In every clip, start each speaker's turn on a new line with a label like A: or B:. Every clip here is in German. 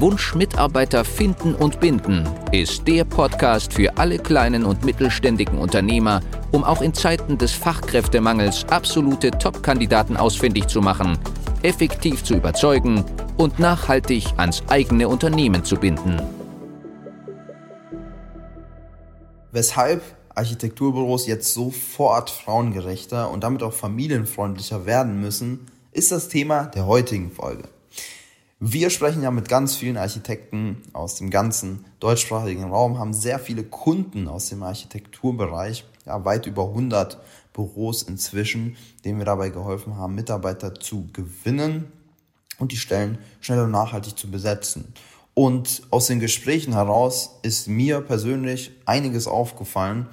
A: Wunsch Mitarbeiter finden und binden ist der Podcast für alle kleinen und mittelständigen Unternehmer, um auch in Zeiten des Fachkräftemangels absolute Top-Kandidaten ausfindig zu machen, effektiv zu überzeugen und nachhaltig ans eigene Unternehmen zu binden.
B: Weshalb Architekturbüros jetzt sofort frauengerechter und damit auch familienfreundlicher werden müssen, ist das Thema der heutigen Folge. Wir sprechen ja mit ganz vielen Architekten aus dem ganzen deutschsprachigen Raum, haben sehr viele Kunden aus dem Architekturbereich, ja, weit über 100 Büros inzwischen, denen wir dabei geholfen haben, Mitarbeiter zu gewinnen und die Stellen schnell und nachhaltig zu besetzen. Und aus den Gesprächen heraus ist mir persönlich einiges aufgefallen.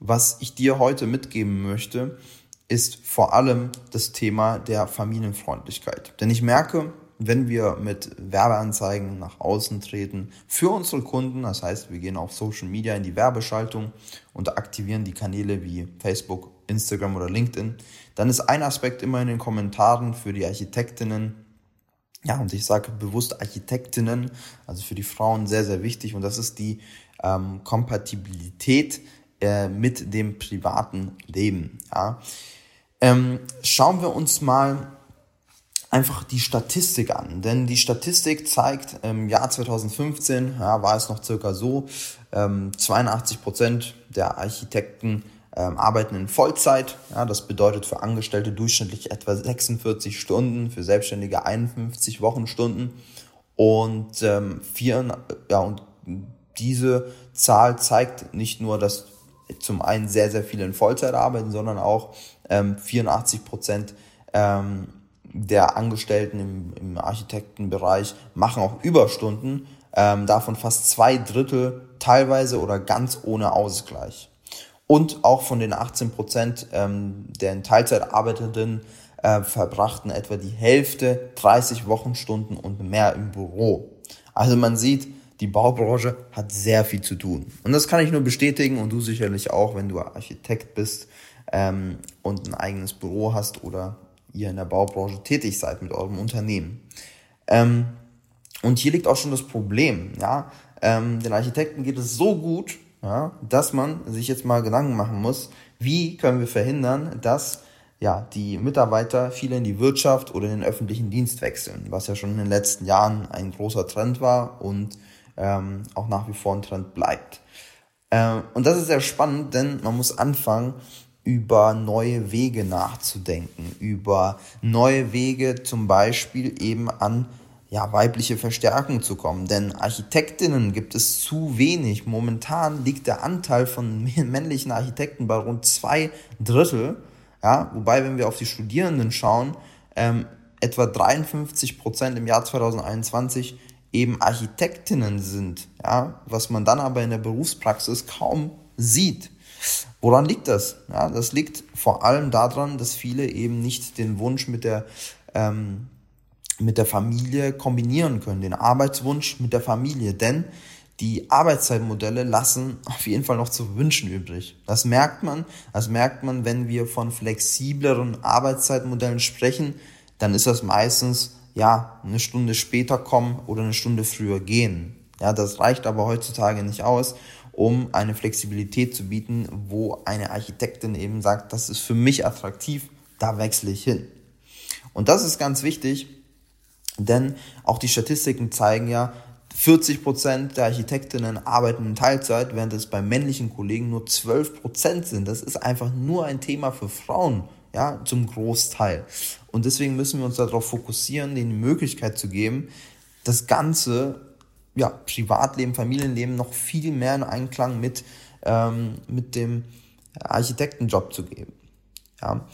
B: Was ich dir heute mitgeben möchte, ist vor allem das Thema der Familienfreundlichkeit. Denn ich merke, wenn wir mit Werbeanzeigen nach außen treten für unsere Kunden, das heißt, wir gehen auf Social Media in die Werbeschaltung und aktivieren die Kanäle wie Facebook, Instagram oder LinkedIn, dann ist ein Aspekt immer in den Kommentaren für die Architektinnen, ja, und ich sage bewusst Architektinnen, also für die Frauen sehr, sehr wichtig und das ist die ähm, Kompatibilität äh, mit dem privaten Leben. Ja. Ähm, schauen wir uns mal einfach die Statistik an. Denn die Statistik zeigt, im Jahr 2015 ja, war es noch circa so, ähm, 82 Prozent der Architekten ähm, arbeiten in Vollzeit. Ja, das bedeutet für Angestellte durchschnittlich etwa 46 Stunden, für Selbstständige 51 Wochenstunden. Und, ähm, vier, ja, und diese Zahl zeigt nicht nur, dass zum einen sehr, sehr viele in Vollzeit arbeiten, sondern auch ähm, 84 Prozent ähm, der Angestellten im, im Architektenbereich machen auch Überstunden, ähm, davon fast zwei Drittel teilweise oder ganz ohne Ausgleich. Und auch von den 18 Prozent ähm, der in Teilzeit arbeitenden äh, verbrachten etwa die Hälfte 30 Wochenstunden und mehr im Büro. Also man sieht, die Baubranche hat sehr viel zu tun. Und das kann ich nur bestätigen und du sicherlich auch, wenn du Architekt bist ähm, und ein eigenes Büro hast oder ihr in der Baubranche tätig seid mit eurem Unternehmen. Ähm, und hier liegt auch schon das Problem, ja. Ähm, den Architekten geht es so gut, ja, dass man sich jetzt mal Gedanken machen muss, wie können wir verhindern, dass ja, die Mitarbeiter viele in die Wirtschaft oder in den öffentlichen Dienst wechseln, was ja schon in den letzten Jahren ein großer Trend war und ähm, auch nach wie vor ein Trend bleibt. Ähm, und das ist sehr spannend, denn man muss anfangen, über neue Wege nachzudenken, über neue Wege zum Beispiel eben an ja, weibliche Verstärkung zu kommen. Denn Architektinnen gibt es zu wenig. Momentan liegt der Anteil von männlichen Architekten bei rund zwei Drittel. Ja, wobei, wenn wir auf die Studierenden schauen, ähm, etwa 53 Prozent im Jahr 2021 eben Architektinnen sind. Ja, was man dann aber in der Berufspraxis kaum sieht. Woran liegt das? Ja, das liegt vor allem daran, dass viele eben nicht den Wunsch mit der, ähm, mit der Familie kombinieren können, den Arbeitswunsch mit der Familie. Denn die Arbeitszeitmodelle lassen auf jeden Fall noch zu wünschen übrig. Das merkt man. Das merkt man, wenn wir von flexibleren Arbeitszeitmodellen sprechen. Dann ist das meistens, ja, eine Stunde später kommen oder eine Stunde früher gehen. Ja, das reicht aber heutzutage nicht aus um eine Flexibilität zu bieten, wo eine Architektin eben sagt, das ist für mich attraktiv, da wechsle ich hin. Und das ist ganz wichtig, denn auch die Statistiken zeigen ja, 40 Prozent der Architektinnen arbeiten in Teilzeit, während es bei männlichen Kollegen nur 12 Prozent sind. Das ist einfach nur ein Thema für Frauen, ja, zum Großteil. Und deswegen müssen wir uns darauf fokussieren, denen die Möglichkeit zu geben, das Ganze ja, Privatleben, Familienleben noch viel mehr in Einklang mit, ähm, mit dem Architektenjob zu geben. Ja.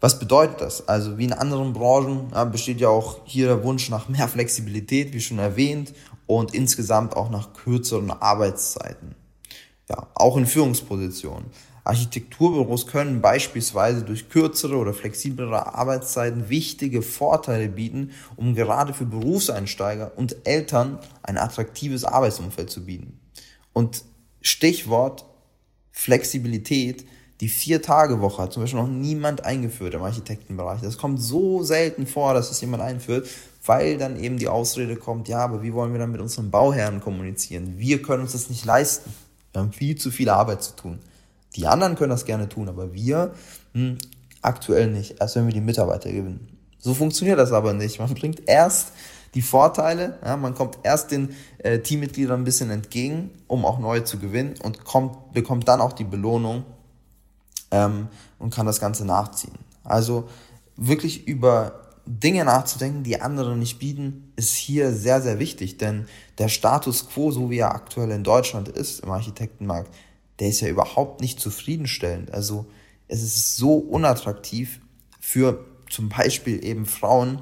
B: Was bedeutet das? Also wie in anderen Branchen ja, besteht ja auch hier der Wunsch nach mehr Flexibilität, wie schon erwähnt, und insgesamt auch nach kürzeren Arbeitszeiten. Ja, auch in Führungspositionen. Architekturbüros können beispielsweise durch kürzere oder flexiblere Arbeitszeiten wichtige Vorteile bieten, um gerade für Berufseinsteiger und Eltern ein attraktives Arbeitsumfeld zu bieten. Und Stichwort Flexibilität, die Vier-Tage-Woche hat zum Beispiel noch niemand eingeführt im Architektenbereich. Das kommt so selten vor, dass es jemand einführt, weil dann eben die Ausrede kommt, ja, aber wie wollen wir dann mit unseren Bauherren kommunizieren? Wir können uns das nicht leisten. Wir haben viel zu viel Arbeit zu tun. Die anderen können das gerne tun, aber wir hm, aktuell nicht, erst wenn wir die Mitarbeiter gewinnen. So funktioniert das aber nicht. Man bringt erst die Vorteile, ja, man kommt erst den äh, Teammitgliedern ein bisschen entgegen, um auch neue zu gewinnen und kommt, bekommt dann auch die Belohnung ähm, und kann das Ganze nachziehen. Also wirklich über Dinge nachzudenken, die andere nicht bieten, ist hier sehr, sehr wichtig, denn der Status quo, so wie er aktuell in Deutschland ist, im Architektenmarkt, der ist ja überhaupt nicht zufriedenstellend. Also es ist so unattraktiv für zum Beispiel eben Frauen,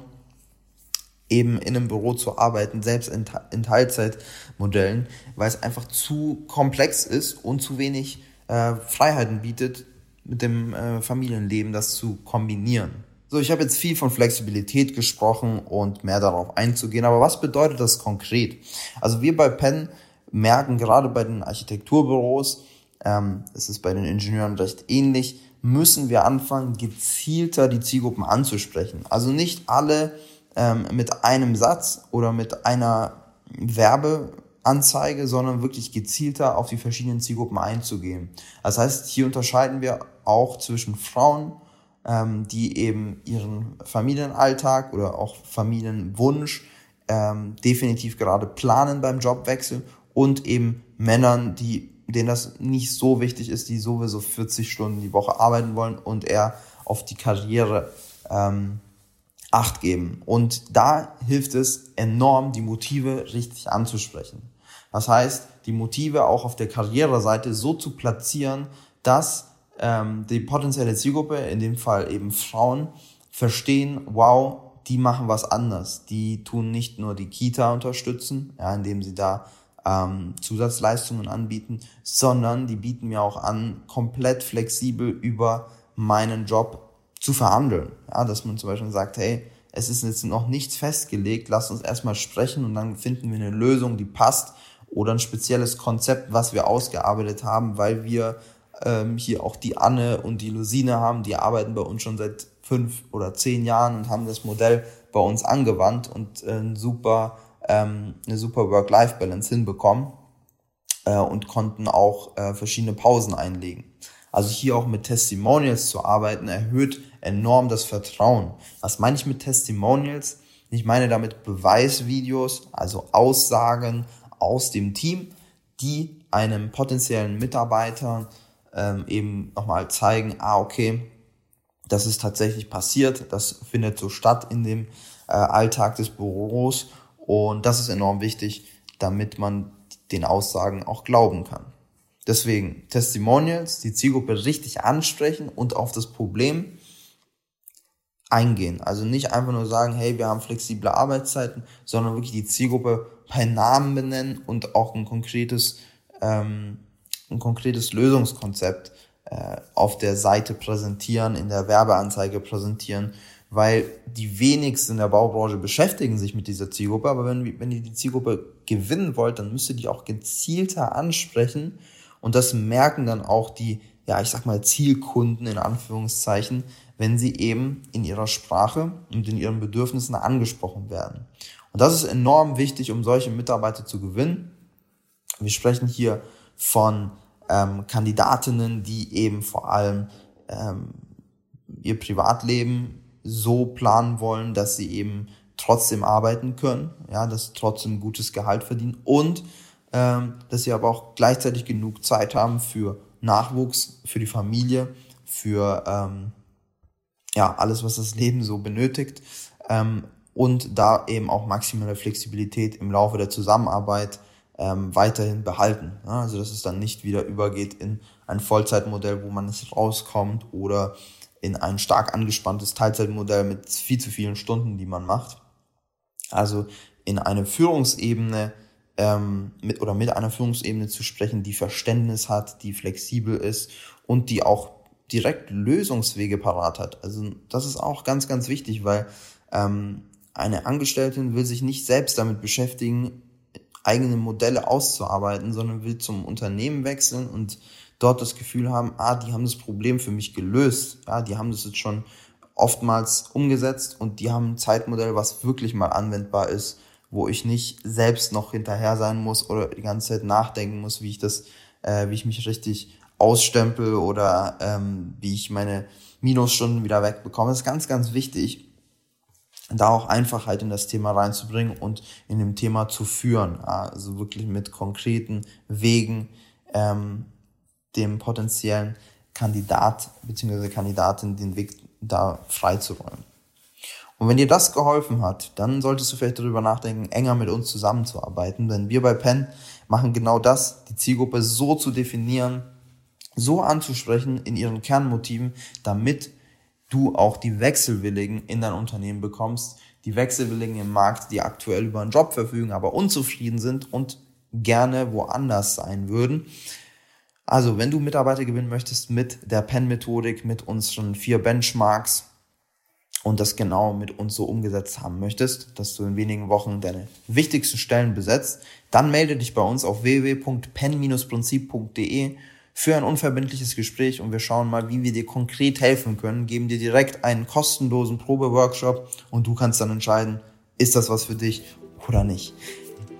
B: eben in einem Büro zu arbeiten, selbst in, in Teilzeitmodellen, weil es einfach zu komplex ist und zu wenig äh, Freiheiten bietet, mit dem äh, Familienleben das zu kombinieren. So, ich habe jetzt viel von Flexibilität gesprochen und mehr darauf einzugehen, aber was bedeutet das konkret? Also wir bei Penn merken gerade bei den Architekturbüros, ähm, es ist bei den Ingenieuren recht ähnlich, müssen wir anfangen, gezielter die Zielgruppen anzusprechen. Also nicht alle ähm, mit einem Satz oder mit einer Werbeanzeige, sondern wirklich gezielter auf die verschiedenen Zielgruppen einzugehen. Das heißt, hier unterscheiden wir auch zwischen Frauen, ähm, die eben ihren Familienalltag oder auch Familienwunsch ähm, definitiv gerade planen beim Jobwechsel und eben Männern, die denen das nicht so wichtig ist, die sowieso 40 Stunden die Woche arbeiten wollen und eher auf die Karriere ähm, Acht geben. Und da hilft es enorm, die Motive richtig anzusprechen. Das heißt, die Motive auch auf der Karriereseite so zu platzieren, dass ähm, die potenzielle Zielgruppe, in dem Fall eben Frauen, verstehen, wow, die machen was anders. Die tun nicht nur die Kita unterstützen, ja, indem sie da ähm, Zusatzleistungen anbieten, sondern die bieten mir auch an, komplett flexibel über meinen Job zu verhandeln. Ja, dass man zum Beispiel sagt, hey, es ist jetzt noch nichts festgelegt, lass uns erstmal sprechen und dann finden wir eine Lösung, die passt oder ein spezielles Konzept, was wir ausgearbeitet haben, weil wir ähm, hier auch die Anne und die Lusine haben, die arbeiten bei uns schon seit fünf oder zehn Jahren und haben das Modell bei uns angewandt und äh, super, ähm, eine super Work-Life-Balance hinbekommen äh, und konnten auch äh, verschiedene Pausen einlegen. Also hier auch mit Testimonials zu arbeiten, erhöht enorm das Vertrauen. Was meine ich mit Testimonials? Ich meine damit Beweisvideos, also Aussagen aus dem Team, die einem potenziellen Mitarbeiter ähm, eben nochmal zeigen, ah, okay, das ist tatsächlich passiert, das findet so statt in dem äh, Alltag des Büros und das ist enorm wichtig, damit man den Aussagen auch glauben kann. Deswegen Testimonials, die Zielgruppe richtig ansprechen und auf das Problem eingehen. Also nicht einfach nur sagen, hey, wir haben flexible Arbeitszeiten, sondern wirklich die Zielgruppe bei Namen benennen und auch ein konkretes ähm, ein konkretes Lösungskonzept äh, auf der Seite präsentieren, in der Werbeanzeige präsentieren, weil die wenigsten in der Baubranche beschäftigen sich mit dieser Zielgruppe, aber wenn, wenn ihr die Zielgruppe gewinnen wollt, dann müsst ihr die auch gezielter ansprechen und das merken dann auch die, ja, ich sag mal, Zielkunden in Anführungszeichen, wenn sie eben in ihrer Sprache und in ihren Bedürfnissen angesprochen werden. Und das ist enorm wichtig, um solche Mitarbeiter zu gewinnen. Wir sprechen hier von ähm, Kandidatinnen, die eben vor allem ähm, ihr Privatleben so planen wollen, dass sie eben trotzdem arbeiten können, ja, dass sie trotzdem gutes Gehalt verdienen und ähm, dass sie aber auch gleichzeitig genug Zeit haben für Nachwuchs, für die Familie, für ähm, ja alles, was das Leben so benötigt ähm, und da eben auch maximale Flexibilität im Laufe der Zusammenarbeit ähm, weiterhin behalten. Ja, also dass es dann nicht wieder übergeht in ein Vollzeitmodell, wo man es rauskommt oder in ein stark angespanntes Teilzeitmodell mit viel zu vielen Stunden, die man macht. Also in eine Führungsebene ähm, mit oder mit einer Führungsebene zu sprechen, die Verständnis hat, die flexibel ist und die auch direkt Lösungswege parat hat. Also das ist auch ganz, ganz wichtig, weil ähm, eine Angestellte will sich nicht selbst damit beschäftigen, eigene Modelle auszuarbeiten, sondern will zum Unternehmen wechseln und dort das Gefühl haben, ah, die haben das Problem für mich gelöst, ja, die haben das jetzt schon oftmals umgesetzt und die haben ein Zeitmodell, was wirklich mal anwendbar ist, wo ich nicht selbst noch hinterher sein muss oder die ganze Zeit nachdenken muss, wie ich das, äh, wie ich mich richtig ausstempel oder ähm, wie ich meine Minusstunden wieder wegbekomme. Das ist ganz, ganz wichtig, da auch Einfachheit in das Thema reinzubringen und in dem Thema zu führen. Also wirklich mit konkreten Wegen ähm, dem potenziellen Kandidat bzw. Kandidatin den Weg da freizuräumen. Und wenn dir das geholfen hat, dann solltest du vielleicht darüber nachdenken, enger mit uns zusammenzuarbeiten, denn wir bei Penn machen genau das, die Zielgruppe so zu definieren, so anzusprechen in ihren Kernmotiven, damit du auch die Wechselwilligen in dein Unternehmen bekommst, die Wechselwilligen im Markt, die aktuell über einen Job verfügen, aber unzufrieden sind und gerne woanders sein würden. Also, wenn du Mitarbeiter gewinnen möchtest mit der PEN-Methodik, mit unseren vier Benchmarks und das genau mit uns so umgesetzt haben möchtest, dass du in wenigen Wochen deine wichtigsten Stellen besetzt, dann melde dich bei uns auf www.pen-prinzip.de für ein unverbindliches Gespräch und wir schauen mal, wie wir dir konkret helfen können, geben dir direkt einen kostenlosen Probeworkshop und du kannst dann entscheiden, ist das was für dich oder nicht.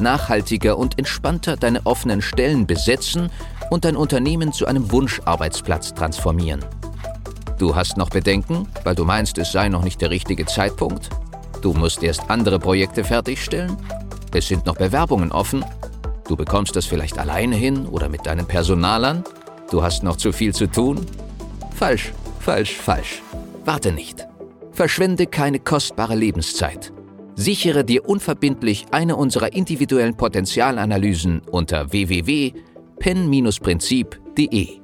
A: nachhaltiger und entspannter deine offenen Stellen besetzen und dein Unternehmen zu einem Wunscharbeitsplatz transformieren. Du hast noch Bedenken, weil du meinst, es sei noch nicht der richtige Zeitpunkt? Du musst erst andere Projekte fertigstellen? Es sind noch Bewerbungen offen? Du bekommst das vielleicht alleine hin oder mit deinen Personalern? Du hast noch zu viel zu tun? Falsch, falsch, falsch. Warte nicht. Verschwende keine kostbare Lebenszeit. Sichere dir unverbindlich eine unserer individuellen Potenzialanalysen unter www.pen-prinzip.de.